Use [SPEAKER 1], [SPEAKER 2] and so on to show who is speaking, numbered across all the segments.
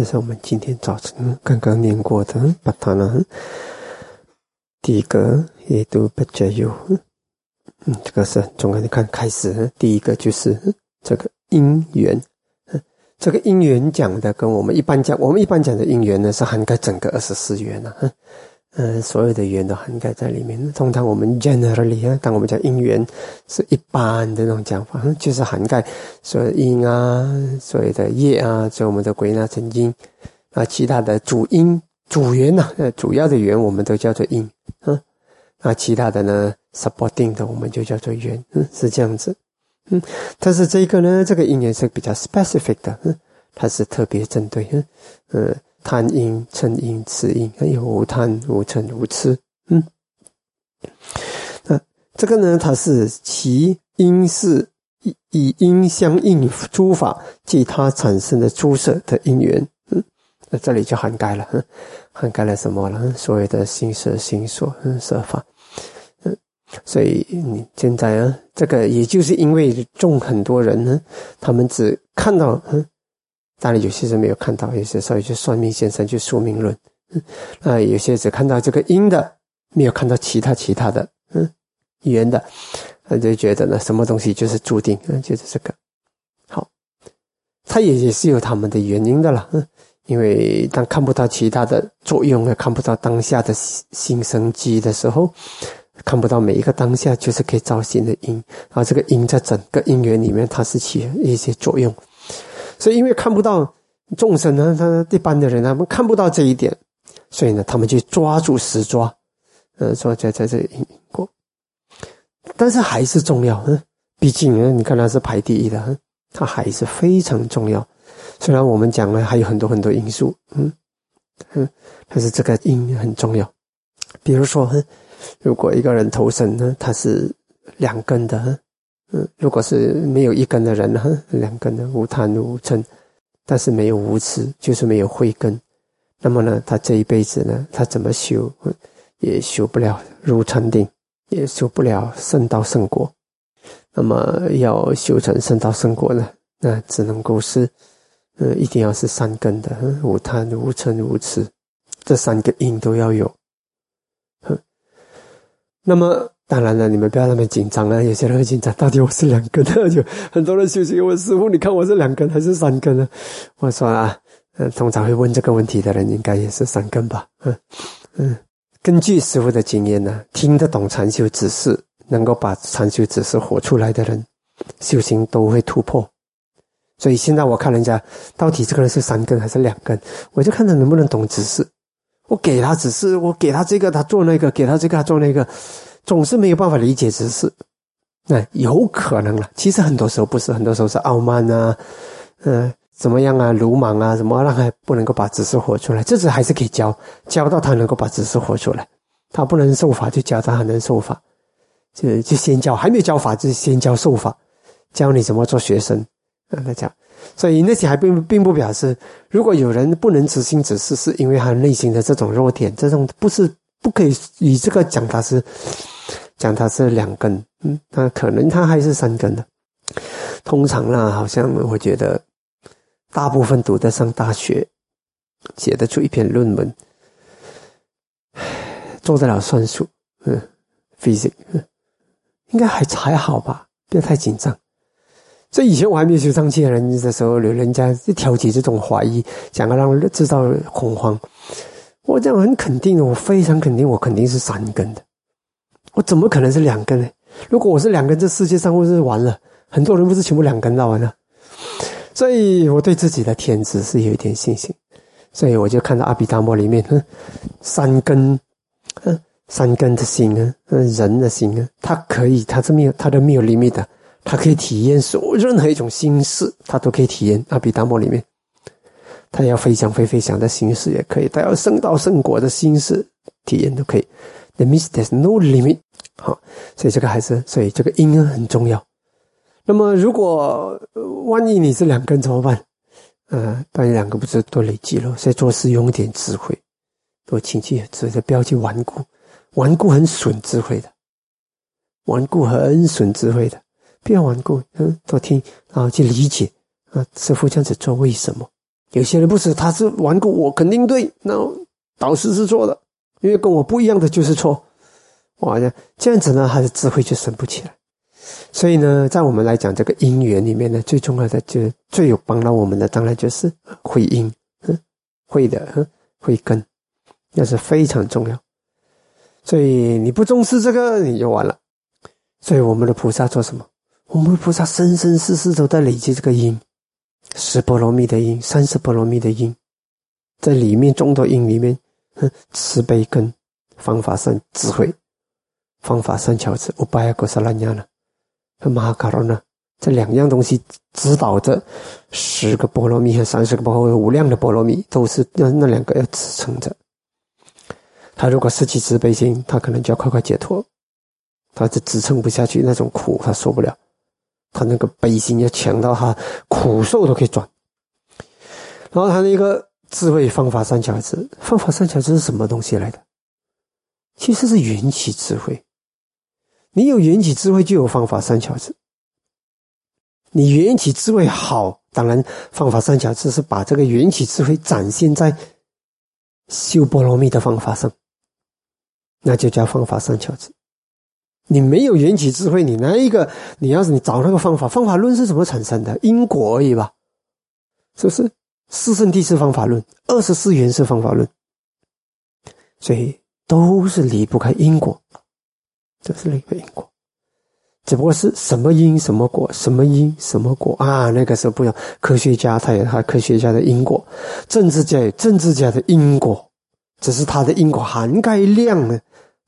[SPEAKER 1] 这是我们今天早晨刚刚念过的巴塔呢。第一个也都不加油，嗯，这个是很重要。你看，开始第一个就是这个因缘，这个因缘讲的跟我们一般讲，我们一般讲的因缘呢，是涵盖整个二十四缘啊，嗯，所有的缘都涵盖在里面。通常我们 generally 啊，当我们讲因缘，是一般的那种讲法，就是涵盖所有的因啊，所有的业啊，所以我们的归纳成因啊，其他的主因。主缘呐，呃，主要的缘我们都叫做因，啊，那其他的呢，supporting 的我们就叫做缘，嗯，是这样子，嗯，但是这个呢，这个因缘是比较 specific 的，它是特别针对，嗯，呃，贪因、嗔因、痴因，还有无贪、无嗔、无痴，嗯，那这个呢，它是其因是以以因相应诸法，即它产生的诸色的因缘。嗯。那这里就涵盖了，涵盖了什么了？所谓的心色、心所、色法，嗯，所以你现在啊，这个也就是因为众很多人呢，他们只看到，嗯，当然有些人没有看到，有些时候就算命先生就说明论，嗯，啊，有些只看到这个因的，没有看到其他其他的，嗯，缘的，他就觉得呢，什么东西就是注定，就是这个，好，他也也是有他们的原因的了，嗯。因为当看不到其他的作用，也看不到当下的新生机的时候，看不到每一个当下就是可以造新的因，然后这个因在整个因缘里面，它是起一些作用。所以，因为看不到众生呢，他一般的人他们看不到这一点，所以呢，他们就抓住死抓，呃，说在在这因果，但是还是重要，嗯，毕竟呢，你看它是排第一的，它还是非常重要。虽然我们讲了还有很多很多因素，嗯嗯，但是这个因很重要。比如说，如果一个人投生呢，他是两根的，嗯，如果是没有一根的人呢，两根的无贪无嗔，但是没有无痴，就是没有慧根，那么呢，他这一辈子呢，他怎么修，也修不了如禅定，也修不了圣道圣果。那么要修成圣道圣果呢，那只能够是。呃，一定要是三根的，无贪、无嗔、无痴，这三个因都要有。哼，那么当然了，你们不要那么紧张了！有些人会紧张，到底我是两根的？就很多人修行问师傅：“你看我是两根还是三根呢？”我说啊，呃，通常会问这个问题的人，应该也是三根吧？嗯嗯，根据师傅的经验呢，听得懂禅修指示，能够把禅修指示活出来的人，修行都会突破。所以现在我看人家到底这个人是三根还是两根，我就看他能不能懂指示。我给他指示，我给他这个他做那个，给他这个他做那个，总是没有办法理解指示。那有可能了，其实很多时候不是，很多时候是傲慢啊，嗯，怎么样啊，鲁莽啊，什么让他不能够把指示活出来。这次还是可以教，教到他能够把指示活出来。他不能受法，就教他还能受法。就就先教，还没有教法，就先教受法，教你怎么做学生。跟他讲，所以那些还并并不表示，如果有人不能执行指示，是因为他内心的这种弱点，这种不是不可以以这个讲他是讲他是两根，嗯，那可能他还是三根的。通常呢，好像我觉得大部分读得上大学，写得出一篇论文，做得了算术，嗯，physics，应该还还好吧，不要太紧张。这以前我还没有修上去的人的时候，人家挑起这种怀疑，想要让制造恐慌。我这样很肯定的，我非常肯定，我肯定是三根的。我怎么可能是两根呢？如果我是两根，这世界上不是完了？很多人不是全部两根到完了？所以我对自己的天资是有一点信心。所以我就看到阿毗达摩里面，嗯，三根，嗯，三根的心啊，嗯，人的心啊，它可以，它是没有，它都没有 limit 的。他可以体验所任何一种心事，他都可以体验。阿毗达摩里面，他要飞翔飞飞翔的心事也可以，他要升到圣果的心思体验都可以。The means there's no limit。好，所以这个还是，所以这个因很重要。那么，如果万一你是两根怎么办？呃，当然两个不是多累积了。所以做事用一点智慧，多亲切，智慧，不要去顽固，顽固很损智慧的，顽固很损智慧的。不要顽固，嗯，多听，然后去理解，啊，师傅这样子做为什么？有些人不是，他是顽固，我肯定对，那导师是错的，因为跟我不一样的就是错。哇，这样子呢，他的智慧就升不起来。所以呢，在我们来讲这个因缘里面呢，最重要的就是最有帮到我们的，当然就是会因，会的，会根，那是非常重要。所以你不重视这个，你就完了。所以我们的菩萨做什么？我们的菩萨生生世世都在累积这个因，十波罗蜜的因，三十波罗蜜的因，在里面众多因里面，慈悲根、方法三智慧、方法三巧智、五百个萨拉尼亚呢，和马卡罗呢，这两样东西指导着十个波罗蜜和三十个波罗蜜，无量的波罗蜜都是那那两个要支撑着。他如果失去慈悲心，他可能就要快快解脱。他就支撑不下去那种苦，他受不了。他那个悲心要强到他苦受都可以转。然后他那个智慧方法三巧智，方法三巧智是什么东西来的？其实是缘起智慧。你有缘起智慧，就有方法三巧智。你缘起智慧好，当然方法三巧智是把这个缘起智慧展现在修波罗蜜的方法上，那就叫方法三巧智。你没有缘起智慧，你那一个，你要是你找那个方法，方法论是怎么产生的？因果而已吧，是不是？四圣谛是方法论，二十四缘是方法论，所以都是离不开因果，都是离不开因果，只不过是什么因什么果，什么因什么果啊？那个时候不用科学家，他有他科学家的因果，政治家有政治家的因果，只是他的因果涵盖量呢。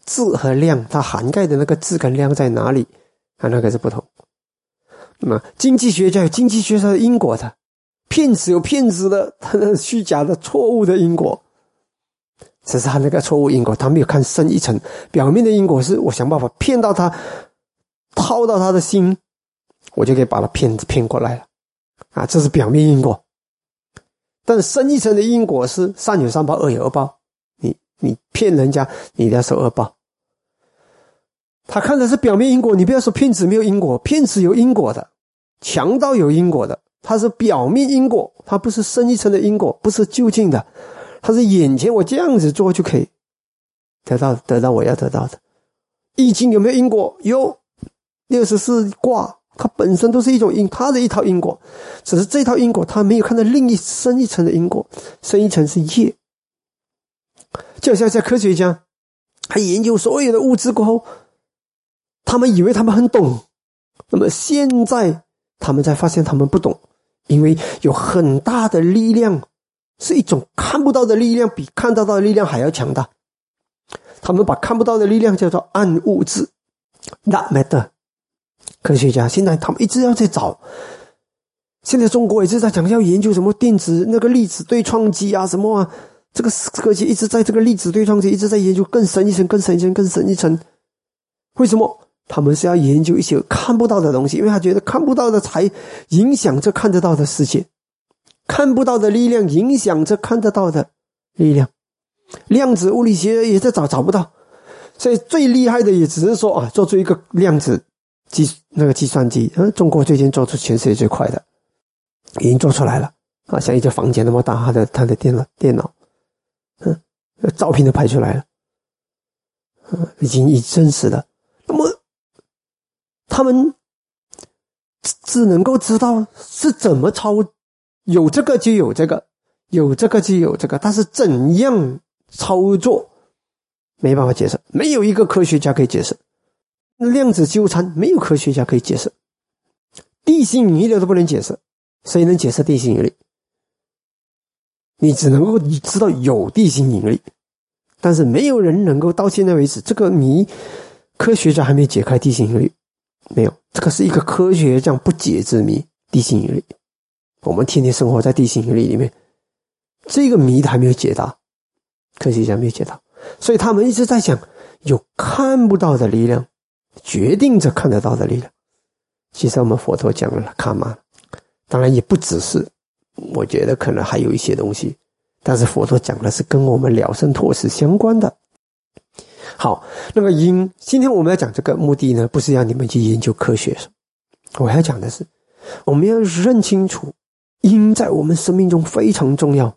[SPEAKER 1] 质和量，它涵盖的那个质跟量在哪里？啊，那个是不同。那么经济学家有经济学上的因果的，骗子有骗子的，他那虚假的、错误的因果，只是他那个错误因果，他没有看深一层。表面的因果是我想办法骗到他，套到他的心，我就可以把他骗骗过来了。啊，这是表面因果。但深一层的因果是善有善报，恶有恶报。你骗人家，你要受恶报。他看的是表面因果，你不要说骗子没有因果，骗子有因果的，强盗有因果的。他是表面因果，他不是深一层的因果，不是究竟的，他是眼前我这样子做就可以得到得到我要得到的。易经有没有因果？有，六十四卦它本身都是一种因，它的一套因果，只是这套因果他没有看到另一深一层的因果，深一层是业。就像在科学家，他研究所有的物质过后，他们以为他们很懂，那么现在他们才发现他们不懂，因为有很大的力量，是一种看不到的力量，比看得到的力量还要强大。他们把看不到的力量叫做暗物质，not matter。科学家现在他们一直要在找，现在中国也是在讲要研究什么电子那个粒子对撞机啊，什么啊。这个科技一直在这个粒子对撞机一直在研究更深一层、更深一层、更深一层。为什么他们是要研究一些看不到的东西？因为他觉得看不到的才影响着看得到的世界，看不到的力量影响着看得到的力量。量子物理学也在找找不到，所以最厉害的也只是说啊，做出一个量子计那个计算机。嗯，中国最近做出全世界最快的，已经做出来了啊，像一个房间那么大，他的他的电脑电脑。嗯，照片都拍出来了，嗯，已经已真实了。那么，他们只能够知道是怎么操，有这个就有这个，有这个就有这个，但是怎样操作，没办法解释，没有一个科学家可以解释。量子纠缠没有科学家可以解释，地心引力都不能解释，谁能解释地心引力？你只能够你知道有地心引力，但是没有人能够到现在为止这个谜，科学家还没解开地心引力，没有这个是一个科学这样不解之谜。地心引力，我们天天生活在地心引力里面，这个谜还没有解答，科学家没有解答，所以他们一直在想有看不到的力量决定着看得到的力量。其实我们佛陀讲了看嘛，当然也不只是。我觉得可能还有一些东西，但是佛陀讲的是跟我们了生脱死相关的。好，那个因，今天我们要讲这个目的呢，不是让你们去研究科学，我要讲的是，我们要认清楚因在我们生命中非常重要，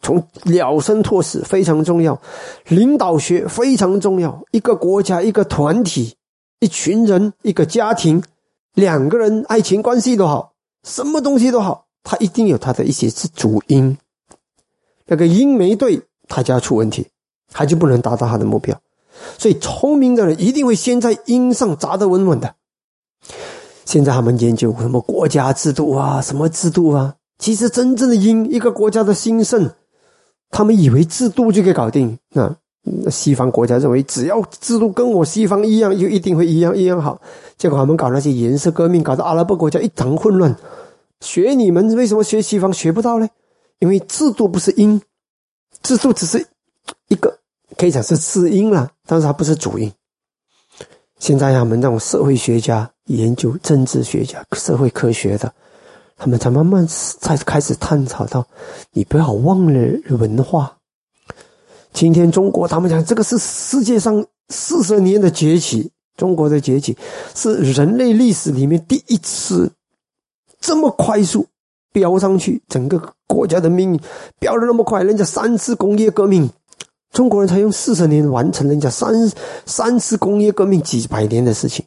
[SPEAKER 1] 从了生托死非常重要，领导学非常重要。一个国家、一个团体、一群人、一个家庭、两个人爱情关系都好，什么东西都好，它一定有它的一些是主因。那个因没对，他就要出问题，他就不能达到他的目标。所以，聪明的人一定会先在因上砸得稳稳的。现在他们研究什么国家制度啊，什么制度啊？其实真正的因，一个国家的兴盛，他们以为制度就可以搞定。那西方国家认为，只要制度跟我西方一样，就一定会一样一样好。结果他们搞那些颜色革命，搞得阿拉伯国家一场混乱。学你们为什么学西方学不到呢？因为制度不是因，制度只是一个可以讲是次因了，但是它不是主因。现在他们那种社会学家。研究政治学家、社会科学的，他们才慢慢才开始探讨到，你不要忘了文化。今天中国，他们讲这个是世界上四十年的崛起，中国的崛起是人类历史里面第一次这么快速飙上去，整个国家的命运飙的那么快，人家三次工业革命，中国人才用四十年完成人家三三次工业革命几百年的事情。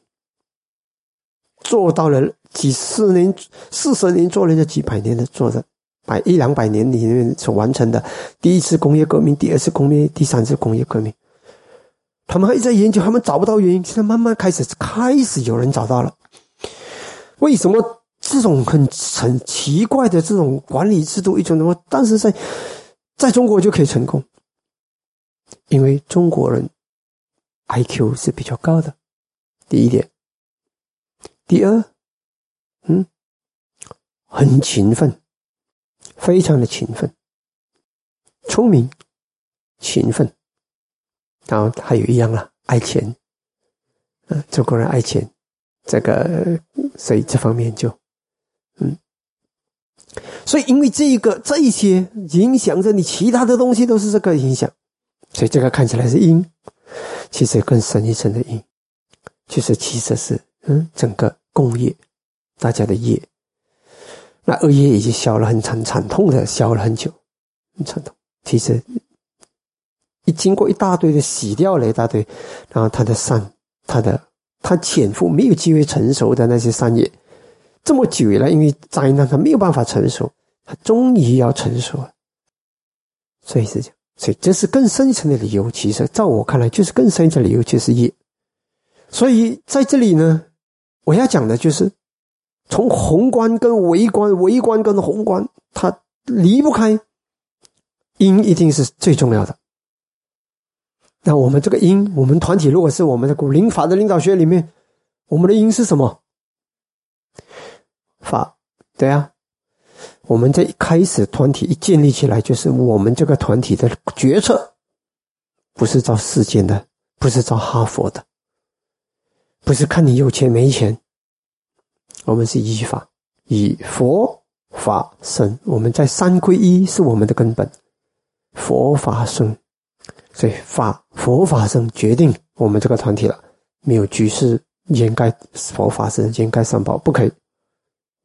[SPEAKER 1] 做到了几十年、四十年，做人家几百年的做的，百一两百年里面所完成的第一次工业革命、第二次工业、第三次工业革命，他们还在研究，他们找不到原因，现在慢慢开始开始有人找到了，为什么这种很很奇怪的这种管理制度一种什么，但是在在中国就可以成功，因为中国人 I Q 是比较高的，第一点。第二，嗯，很勤奋，非常的勤奋，聪明，勤奋，然后还有一样了，爱钱，嗯，中国人爱钱，这个所以这方面就，嗯，所以因为这个这一些影响着你，其他的东西都是这个影响，所以这个看起来是因，其实更深一层的因，就是其实是。嗯，整个工业，大家的业，那恶业已经消了很惨惨痛的消了很久，很惨痛。其实一经过一大堆的洗掉了一大堆，然后他的善，他的他潜伏没有机会成熟的那些善业，这么久了，因为灾难他没有办法成熟，他终于要成熟了。所以是这样，所以这是更深层的理由。其实，在我看来，就是更深层的理由就是业。所以在这里呢。我要讲的就是，从宏观跟微观，微观跟宏观，它离不开因，一定是最重要的。那我们这个因，我们团体如果是我们的古灵法的领导学里面，我们的因是什么？法，对啊，我们在一开始团体一建立起来，就是我们这个团体的决策，不是照世间的，不是照哈佛的。不是看你有钱没钱，我们是依法，以佛法生。我们在三归一是我们的根本，佛法生，所以法佛法生决定我们这个团体了。没有局势掩盖佛法生，掩盖三宝，不可以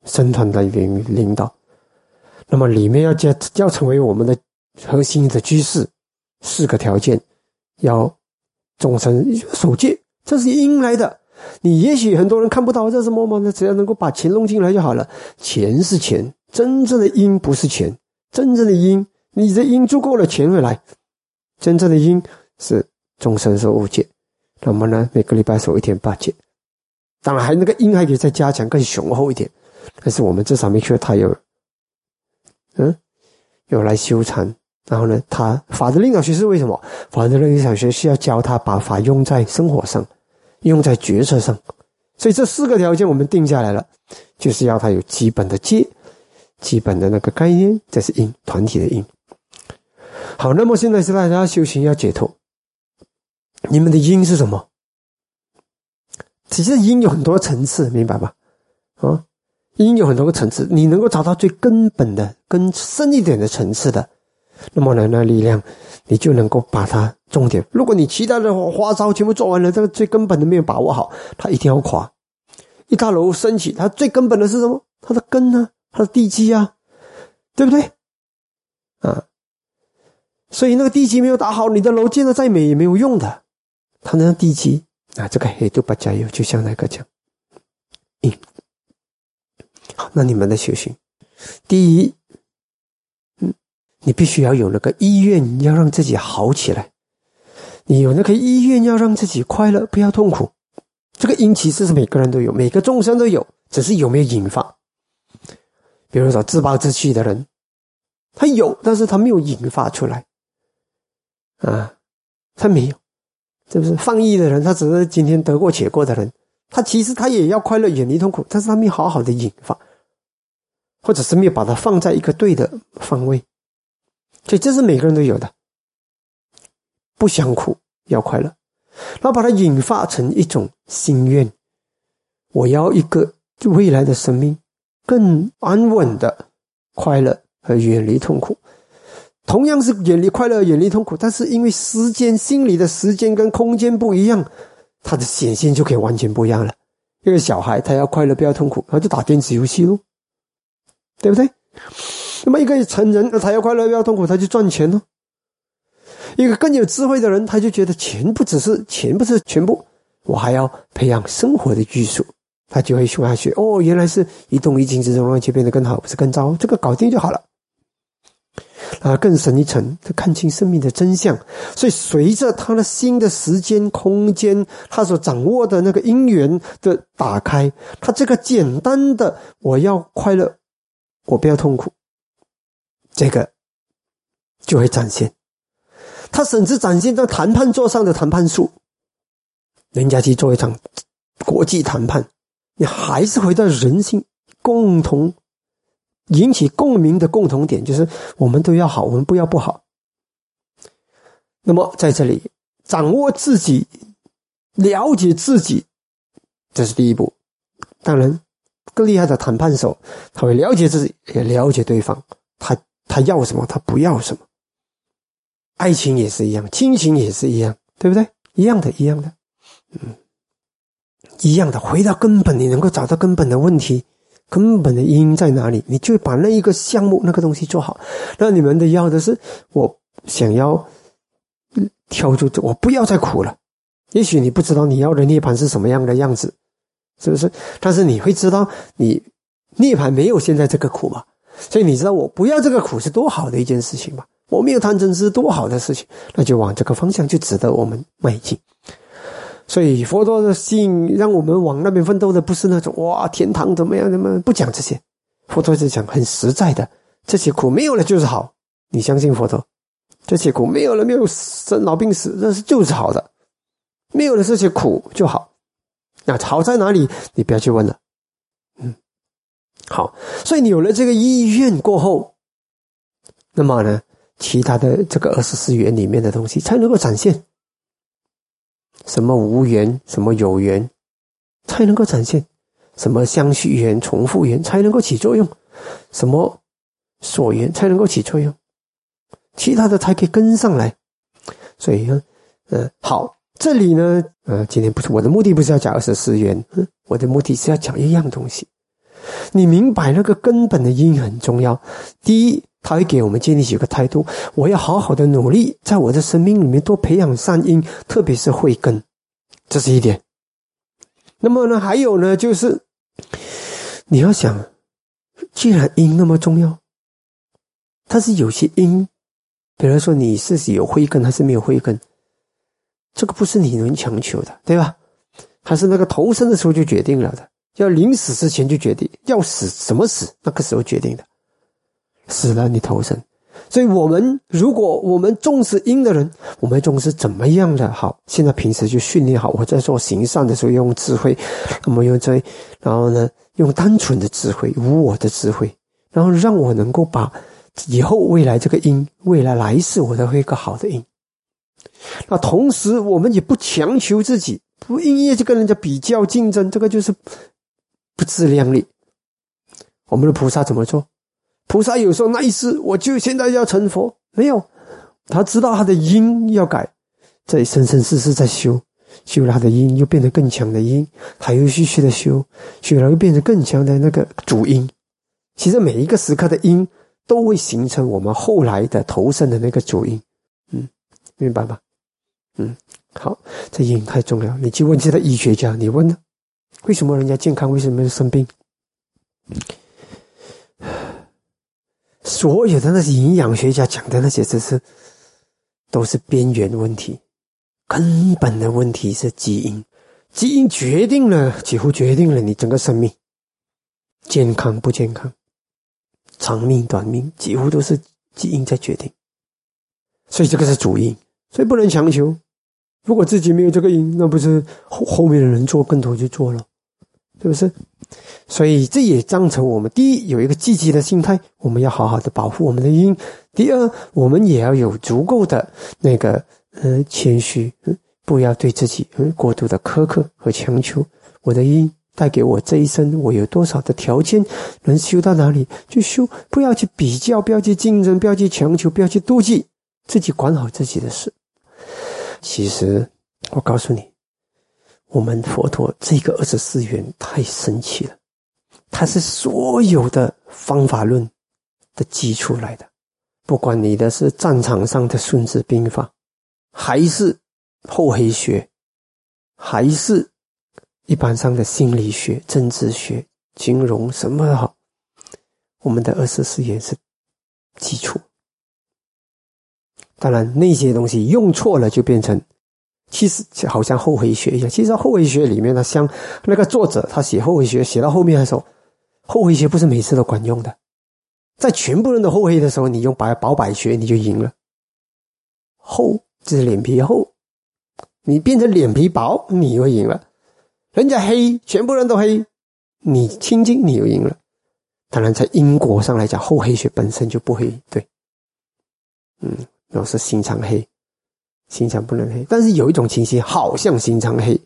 [SPEAKER 1] 生团的领领导。那么里面要加要成为我们的核心的居士，四个条件：要众生守戒，这是应来的。你也许很多人看不到这是什么吗？那只要能够把钱弄进来就好了。钱是钱，真正的因不是钱，真正的因，你的因足够了，钱会来。真正的因是众生受五戒，那么呢，每个礼拜守一天八戒。当然，还那个因还可以再加强，更雄厚一点。但是我们至少没说他有，嗯，有来修禅。然后呢，他法的领导学是为什么？法的领导学是要教他把法用在生活上。用在决策上，所以这四个条件我们定下来了，就是要他有基本的戒，基本的那个概念，这是因团体的因。好，那么现在是大家修行要解脱，你们的因是什么？其实因有很多层次，明白吧？啊，因有很多个层次，你能够找到最根本的、更深一点的层次的，那么呢，那力量，你就能够把它。重点，如果你其他的花招全部做完了，这个最根本的没有把握好，它一定要垮。一大楼升起，它最根本的是什么？它的根呢？它的地基啊，对不对？啊，所以那个地基没有打好，你的楼建的再美也没有用的。它那地基啊，这个黑度不加油，就像那个讲，嗯，那你们的修行，第一，嗯，你必须要有那个意愿，要让自己好起来。你有那个意愿，要让自己快乐，不要痛苦。这个因其实是每个人都有，每个众生都有，只是有没有引发。比如说自暴自弃的人。他有，但是他没有引发出来，啊，他没有，是不是？放逸的人，他只是今天得过且过的人，他其实他也要快乐，远离痛苦，但是他没好好的引发，或者是没有把它放在一个对的方位，所以这是每个人都有的，不想苦，要快乐，然后把它引发成一种心愿，我要一个未来的生命更安稳的快乐。和远离痛苦，同样是远离快乐、远离痛苦，但是因为时间、心理的时间跟空间不一样，它的显现就可以完全不一样了。一个小孩他要快乐不要痛苦，他就打电子游戏喽，对不对？那么一个成人他要快乐要痛苦，他就赚钱喽。一个更有智慧的人，他就觉得钱不只是钱，不是全部，我还要培养生活的技术。他就会学下去哦，原来是一动一静之中让其变得更好，不是更糟，这个搞定就好了。啊，更深一层，他看清生命的真相。所以，随着他的新的时间、空间，他所掌握的那个因缘的打开，他这个简单的“我要快乐，我不要痛苦”，这个就会展现。他甚至展现在谈判桌上的谈判术，人家去做一场国际谈判，你还是回到人性共同。引起共鸣的共同点就是，我们都要好，我们不要不好。那么在这里，掌握自己，了解自己，这是第一步。当然，更厉害的谈判手，他会了解自己，也了解对方，他他要什么，他不要什么。爱情也是一样，亲情也是一样，对不对？一样的，一样的，嗯，一样的。回到根本，你能够找到根本的问题。根本的因在哪里？你就把那一个项目、那个东西做好。那你们的要的是，我想要跳出，我不要再苦了。也许你不知道你要的涅槃是什么样的样子，是不是？但是你会知道，你涅槃没有现在这个苦嘛？所以你知道我不要这个苦是多好的一件事情嘛？我没有贪嗔痴多好的事情，那就往这个方向就值得我们迈进。所以佛陀的心让我们往那边奋斗的不是那种哇天堂怎么样怎么样不讲这些，佛陀是讲很实在的，这些苦没有了就是好，你相信佛陀，这些苦没有了没有生老病死，那是就是好的，没有了这些苦就好，那好在哪里？你不要去问了，嗯，好，所以你有了这个意愿过后，那么呢，其他的这个二十四缘里面的东西才能够展现。什么无缘，什么有缘，才能够展现；什么相续缘、重复缘，才能够起作用；什么所缘，才能够起作用。其他的才可以跟上来。所以呢，嗯，好，这里呢，呃，今天不是我的目的，不是要讲二十四元，我的目的是要讲一样东西。你明白那个根本的因很重要。第一。他会给我们建立起一个态度：我要好好的努力，在我的生命里面多培养善因，特别是慧根，这是一点。那么呢，还有呢，就是你要想，既然因那么重要，但是有些因，比如说你是有慧根还是没有慧根，这个不是你能强求的，对吧？还是那个投生的时候就决定了的，要临死之前就决定要死什么死，那个时候决定的。死了，你投生。所以，我们如果我们重视因的人，我们重视怎么样的好？现在平时就训练好，我在做行善的时候用智慧，那么用这，然后呢，用单纯的智慧、无我的智慧，然后让我能够把以后未来这个因，未来来世我都会一个好的因。那同时，我们也不强求自己，不因为去跟人家比较竞争，这个就是不自量力。我们的菩萨怎么做？菩萨有时候那一世，我就现在要成佛，没有，他知道他的因要改，在生生世世在修，修了他的因，又变得更强的因，他又继续的修，修了又变成更强的那个主因。其实每一个时刻的因都会形成我们后来的投生的那个主因。明白吧？嗯，好，这因太重要。你去问其他医学家，你问呢？为什么人家健康，为什么生病？所有的那些营养学家讲的那些，只是都是边缘问题，根本的问题是基因。基因决定了，几乎决定了你整个生命健康不健康、长命短命，几乎都是基因在决定。所以这个是主因，所以不能强求。如果自己没有这个因，那不是后后面的人做更多就做了，是不是？所以这也造成我们第一有一个积极的心态，我们要好好的保护我们的因；第二，我们也要有足够的那个呃谦虚。不要对自己过度的苛刻和强求。我的因带给我这一生，我有多少的条件能修到哪里就修，不要去比较，不要去竞争，不要去强求，不要去妒忌，自己管好自己的事。其实，我告诉你，我们佛陀这个二十四元太神奇了，它是所有的方法论的基础来的。不管你的是战场上的孙子兵法，还是。厚黑学，还是一般上的心理学、政治学、金融什么的好？我们的二十四愿是基础。当然，那些东西用错了就变成，其实好像厚黑学一样。其实厚黑学里面呢，像那个作者他写厚黑学写到后面的时候，厚黑学不是每次都管用的。在全部人都厚黑的时候，你用白薄白学你就赢了。厚就是脸皮厚。你变成脸皮薄，你又赢了；人家黑，全部人都黑，你清净，你又赢了。当然，在因果上来讲，厚黑学本身就不黑，对。嗯，老是心肠黑，心肠不能黑。但是有一种情形，好像心肠黑，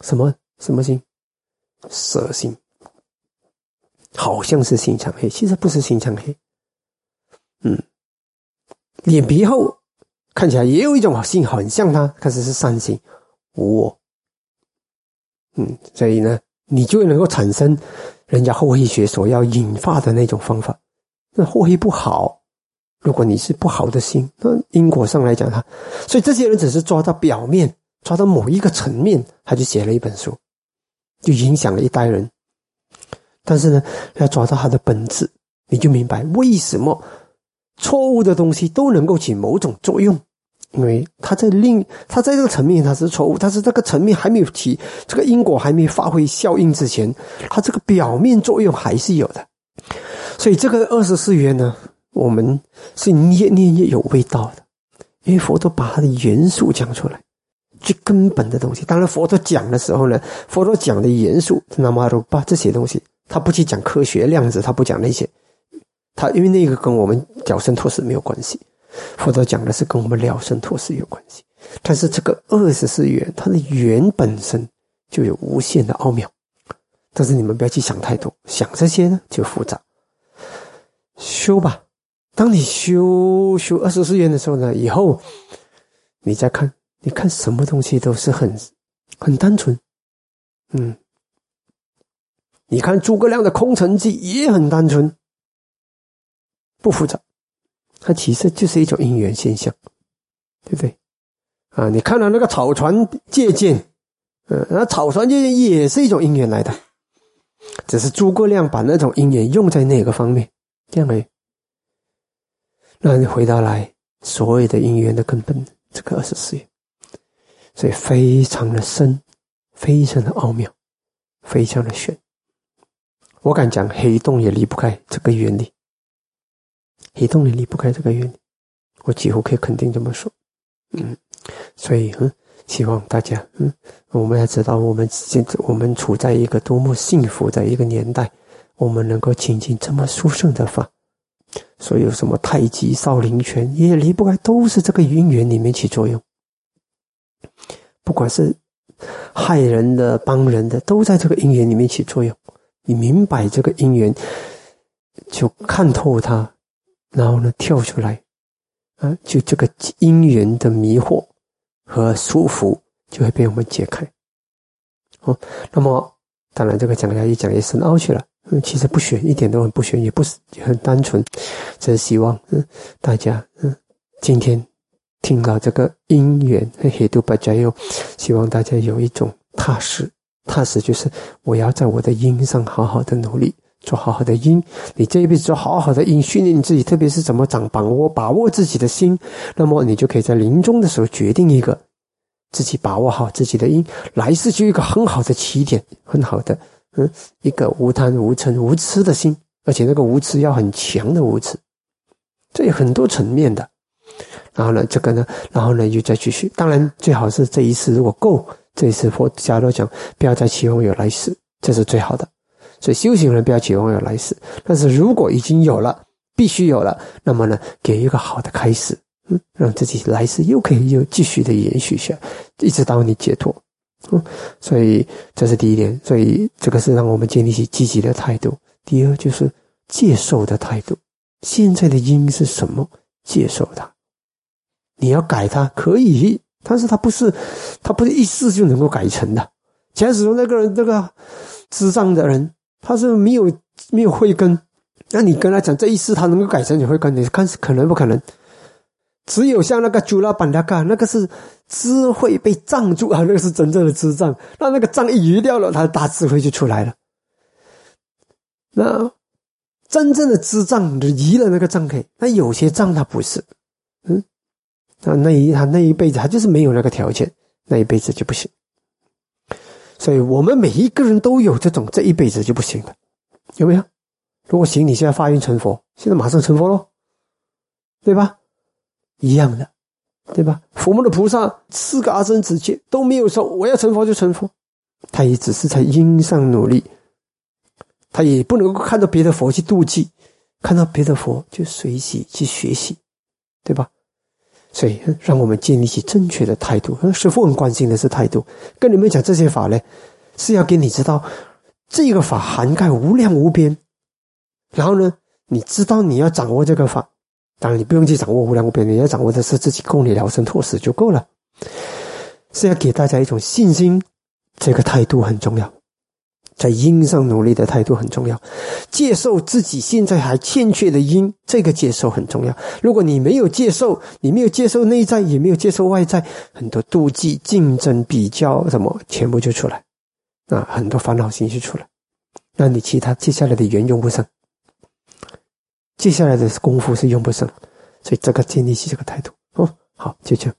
[SPEAKER 1] 什么什么心？色心，好像是心肠黑，其实不是心肠黑。嗯，脸皮厚。看起来也有一种性很像他，可是是善心无我。嗯，所以呢，你就能够产生人家后黑学所要引发的那种方法。那后黑不好，如果你是不好的心，那因果上来讲，他所以这些人只是抓到表面，抓到某一个层面，他就写了一本书，就影响了一代人。但是呢，要抓到他的本质，你就明白为什么。错误的东西都能够起某种作用，因为他在另他在这个层面他是错误，但是这个层面还没有起这个因果还没发挥效应之前，他这个表面作用还是有的。所以这个二十四愿呢，我们是念念念有味道的，因为佛陀把它的元素讲出来，最根本的东西。当然，佛陀讲的时候呢，佛陀讲的元素那么鲁巴这些东西，他不去讲科学量子，他不讲那些。他因为那个跟我们了生脱死没有关系，佛陀讲的是跟我们了生脱死有关系。但是这个二十四缘，它的缘本身就有无限的奥妙。但是你们不要去想太多，想这些呢就复杂。修吧，当你修修二十四缘的时候呢，以后你再看，你看什么东西都是很很单纯。嗯，你看诸葛亮的空城计也很单纯。不复杂，它其实就是一种因缘现象，对不对？啊，你看到那个草船借箭，嗯，那草船借箭也是一种因缘来的，只是诸葛亮把那种因缘用在哪个方面，这样已。那你回到来，所有的因缘的根本，这个二十四愿，所以非常的深，非常的奥妙，非常的玄。我敢讲，黑洞也离不开这个原理。黑洞也离不开这个原理，我几乎可以肯定这么说。嗯，所以嗯，希望大家嗯，我们要知道，我们现在我们处在一个多么幸福的一个年代，我们能够亲近这么殊胜的法。所有什么太极、少林拳也离不开，都是这个因缘里面起作用。不管是害人的、帮人的，都在这个因缘里面起作用。你明白这个因缘，就看透它。然后呢，跳出来，啊，就这个因缘的迷惑和束缚就会被我们解开。哦，那么当然，这个讲来一讲也深奥去了。嗯，其实不玄，一点都很不玄，也不是很单纯。只是希望，嗯，大家，嗯，今天听到这个因缘黑度八加又，希望大家有一种踏实。踏实就是我要在我的因上好好的努力，做好好的因。你这一辈子做好好的因，训练你自己，特别是怎么掌把握把握自己的心，那么你就可以在临终的时候决定一个自己把握好自己的因，来世就一个很好的起点，很好的。嗯，一个无贪无嗔无痴的心，而且那个无痴要很强的无痴，这有很多层面的。然后呢，这个呢，然后呢又再继续。当然，最好是这一次如果够，这一次或假如讲不要再期望有来世，这是最好的。所以修行人不要期望有来世，但是如果已经有了，必须有了，那么呢，给一个好的开始，嗯，让自己来世又可以又继续的延续下，一直到你解脱。嗯，所以这是第一点，所以这个是让我们建立起积极的态度。第二就是接受的态度。现在的因是什么？接受它。你要改它可以，但是它不是，它不是一次就能够改成的。假使说那个人那个智障的人，他是没有没有慧根，那你跟他讲这一次他能够改成你慧根，你看是可能不可能？只有像那个朱拉板达嘎，那个是智慧被障住啊，那个是真正的智障。那那个障一移掉了，他的大智慧就出来了。那真正的智障移了那个障可那有些障他不是，嗯，那那一他那一辈子他就是没有那个条件，那一辈子就不行。所以我们每一个人都有这种这一辈子就不行了，有没有？如果行，你现在发愿成佛，现在马上成佛喽，对吧？一样的，对吧？佛门的菩萨四个阿僧祇劫都没有说我要成佛就成佛，他也只是在因上努力，他也不能够看到别的佛去妒忌，看到别的佛就随喜去学习，对吧？所以让我们建立起正确的态度。师父很关心的是态度，跟你们讲这些法呢，是要给你知道这个法涵盖无量无边，然后呢，你知道你要掌握这个法。当然，你不用去掌握无量无边，你要掌握的是自己供你疗生脱死就够了。是要给大家一种信心，这个态度很重要，在因上努力的态度很重要。接受自己现在还欠缺的因，这个接受很重要。如果你没有接受，你没有接受内在，也没有接受外在，很多妒忌、竞争、比较什么，全部就出来，啊，很多烦恼心就出来，那你其他接下来的缘用不上。接下来的功夫是用不上，所以这个建立起这个态度哦。好，就这样。